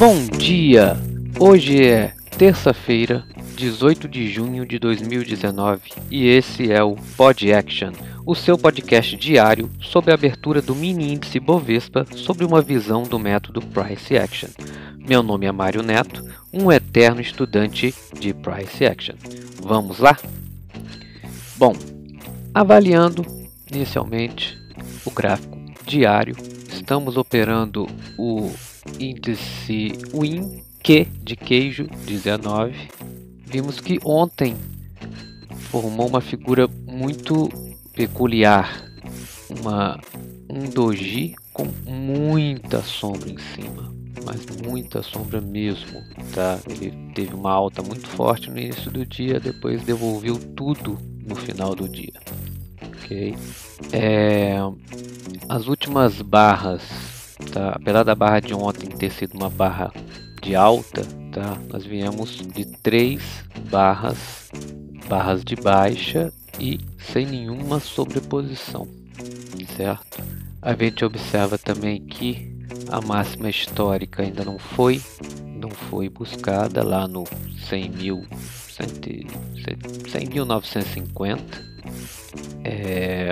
Bom dia! Hoje é terça-feira, 18 de junho de 2019 e esse é o Pod Action, o seu podcast diário sobre a abertura do mini índice Bovespa sobre uma visão do método Price Action. Meu nome é Mário Neto, um eterno estudante de Price Action. Vamos lá? Bom, avaliando inicialmente o gráfico diário, estamos operando o índice WIN Q de queijo 19. Vimos que ontem formou uma figura muito peculiar, uma um doji com muita sombra em cima, mas muita sombra mesmo, tá? Ele teve uma alta muito forte no início do dia, depois devolveu tudo no final do dia, ok? É, as últimas barras, tá? Apesar da barra de ontem ter sido uma barra de alta, tá? Nós viemos de três barras, barras de baixa e sem nenhuma sobreposição, certo? A gente observa também que a máxima histórica ainda não foi, não foi buscada lá no 100.000, 100.950, é,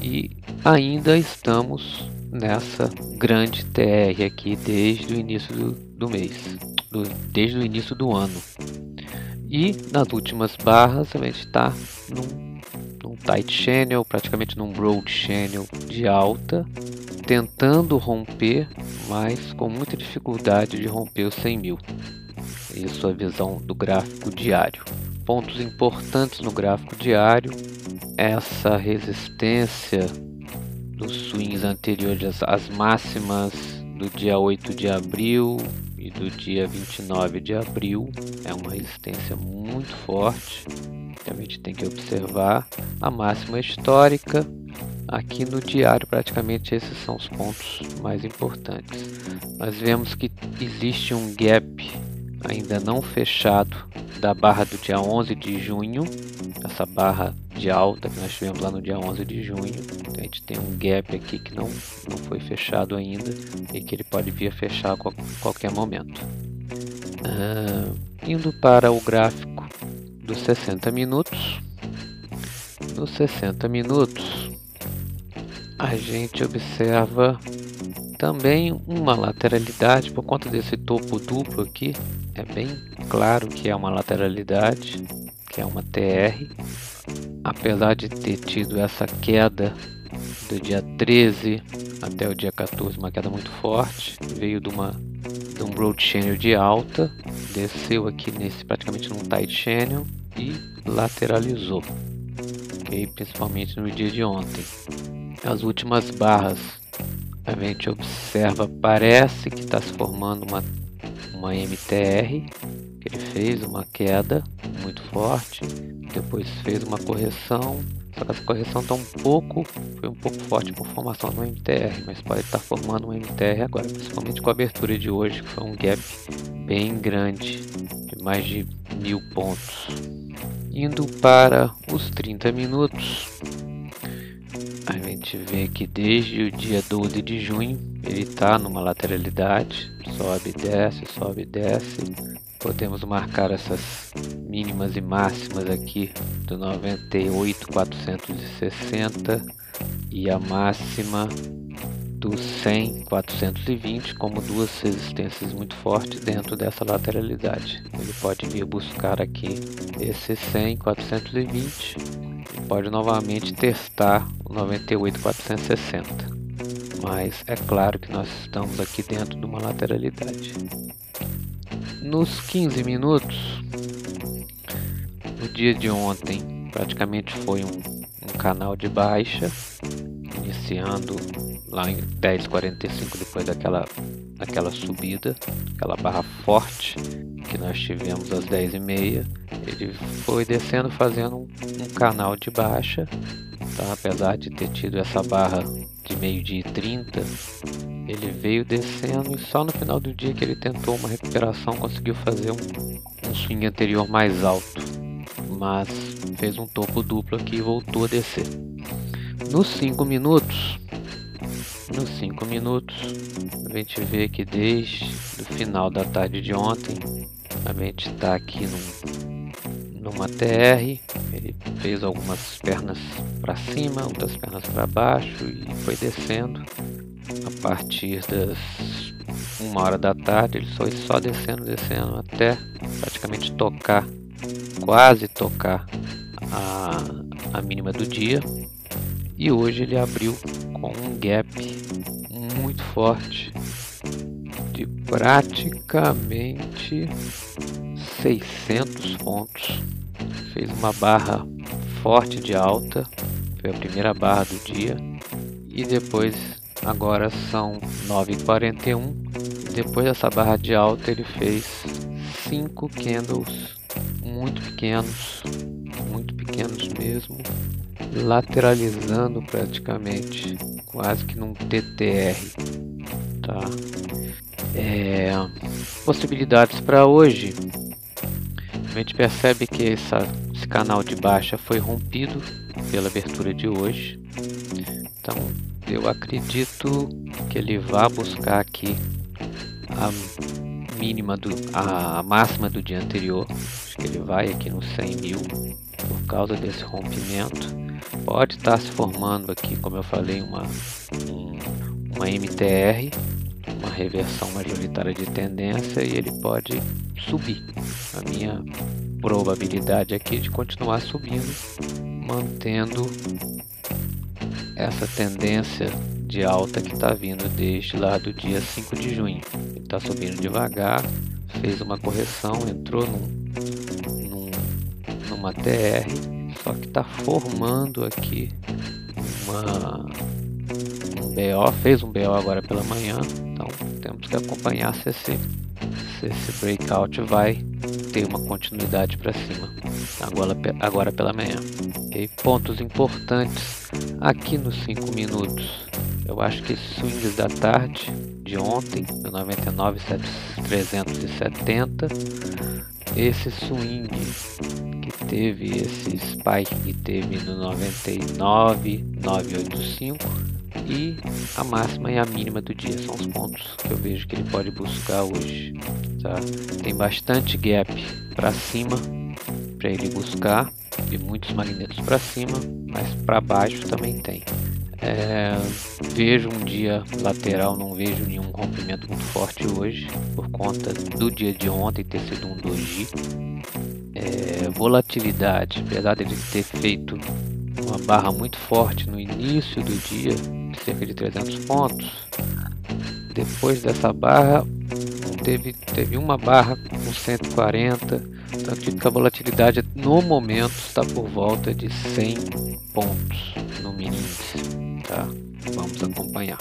e ainda estamos nessa grande TR aqui desde o início do, do mês, do, desde o início do ano. E nas últimas barras a gente está num, num tight channel, praticamente num broad channel de alta, tentando romper, mas com muita dificuldade de romper os 100 mil. Isso é a visão do gráfico diário. Pontos importantes no gráfico diário: essa resistência dos swings anteriores às máximas do dia 8 de abril e do dia 29 de abril. É uma resistência muito forte a gente tem que observar. A máxima histórica aqui no diário praticamente esses são os pontos mais importantes. Nós vemos que existe um gap ainda não fechado da barra do dia 11 de junho essa barra de alta que nós tivemos lá no dia 11 de junho. A gente tem um gap aqui que não, não foi fechado ainda e que ele pode vir a fechar a qualquer momento. Uh, indo para o gráfico dos 60 minutos. Nos 60 minutos, a gente observa também uma lateralidade por conta desse topo duplo aqui. É bem claro que é uma lateralidade, que é uma TR apesar de ter tido essa queda do dia 13 até o dia 14, uma queda muito forte, veio de uma de um broad channel de alta, desceu aqui nesse praticamente num tight channel e lateralizou, ok? Principalmente no dia de ontem. As últimas barras a gente observa, parece que está se formando uma uma MTR ele fez uma queda muito forte depois fez uma correção, só que essa correção está um pouco, foi um pouco forte por formação no MTR, mas pode estar formando um MTR agora, principalmente com a abertura de hoje, que foi um gap bem grande, de mais de mil pontos. Indo para os 30 minutos, a gente vê que desde o dia 12 de junho ele está numa lateralidade, sobe desce, sobe desce, podemos marcar essas mínimas e máximas aqui do 98,460 e a máxima do 100,420 como duas resistências muito fortes dentro dessa lateralidade. Ele pode vir buscar aqui esse 100,420 e pode novamente testar o 98,460. Mas é claro que nós estamos aqui dentro de uma lateralidade. Nos 15 minutos, dia de ontem, praticamente foi um, um canal de baixa, iniciando lá em 10,45 depois daquela, daquela subida, aquela barra forte que nós tivemos às 10h30. Ele foi descendo fazendo um, um canal de baixa, tá? apesar de ter tido essa barra de meio-dia e 30 ele veio descendo e só no final do dia que ele tentou uma recuperação conseguiu fazer um, um swing anterior mais alto, mas fez um topo duplo aqui e voltou a descer. Nos 5 minutos, nos 5 minutos, a gente vê que desde o final da tarde de ontem, a gente está aqui num, numa TR, ele fez algumas pernas para cima, outras pernas para baixo e foi descendo. A partir das uma hora da tarde, ele foi só descendo, descendo até praticamente tocar, quase tocar a, a mínima do dia. E hoje ele abriu com um gap muito forte de praticamente 600 pontos. Fez uma barra forte de alta, foi a primeira barra do dia. E depois, agora são 9h41. Depois dessa barra de alta, ele fez 5 candles muito pequenos, muito pequenos mesmo, lateralizando praticamente, quase que num TTR, tá? É, possibilidades para hoje, a gente percebe que essa, esse canal de baixa foi rompido pela abertura de hoje, então eu acredito que ele vá buscar aqui a mínima do a máxima do dia anterior que ele vai aqui nos 100 mil por causa desse rompimento. Pode estar se formando aqui como eu falei uma um, uma MTR uma reversão majoritária de tendência e ele pode subir. A minha probabilidade aqui de continuar subindo mantendo essa tendência de alta que está vindo desde lá do dia 5 de junho. Está subindo devagar, fez uma correção, entrou num, num, numa TR, só que está formando aqui uma, um BO, fez um BO agora pela manhã, então temos que acompanhar se esse, se esse breakout vai ter uma continuidade para cima agora, agora pela manhã. Okay? Pontos importantes aqui nos 5 minutos. Eu acho que swings da tarde de ontem, no 99,370, esse swing que teve esse spike que teve no 99,985 e a máxima e a mínima do dia são os pontos que eu vejo que ele pode buscar hoje. Tá? Tem bastante gap para cima para ele buscar e muitos magnetos para cima, mas para baixo também tem. É, vejo um dia lateral, não vejo nenhum rompimento muito forte hoje, por conta do dia de ontem ter sido um doji. É, volatilidade, apesar ele ter feito uma barra muito forte no início do dia, cerca de 300 pontos, depois dessa barra teve, teve uma barra com 140, então acredito que a volatilidade no momento está por volta de 100 pontos no mínimo tá? Vamos acompanhar.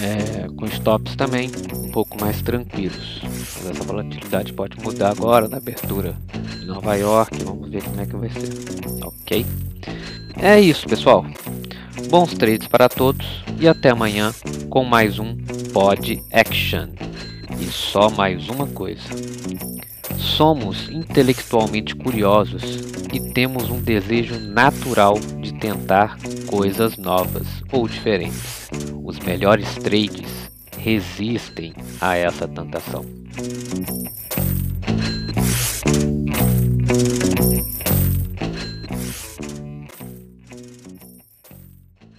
É, com stops também um pouco mais tranquilos. Mas essa volatilidade pode mudar agora na abertura de Nova York. Vamos ver como é que vai ser. Ok? É isso, pessoal. Bons trades para todos e até amanhã com mais um Pod Action. E só mais uma coisa. Somos intelectualmente curiosos e temos um desejo natural de tentar coisas novas ou diferentes. Os melhores trades resistem a essa tentação.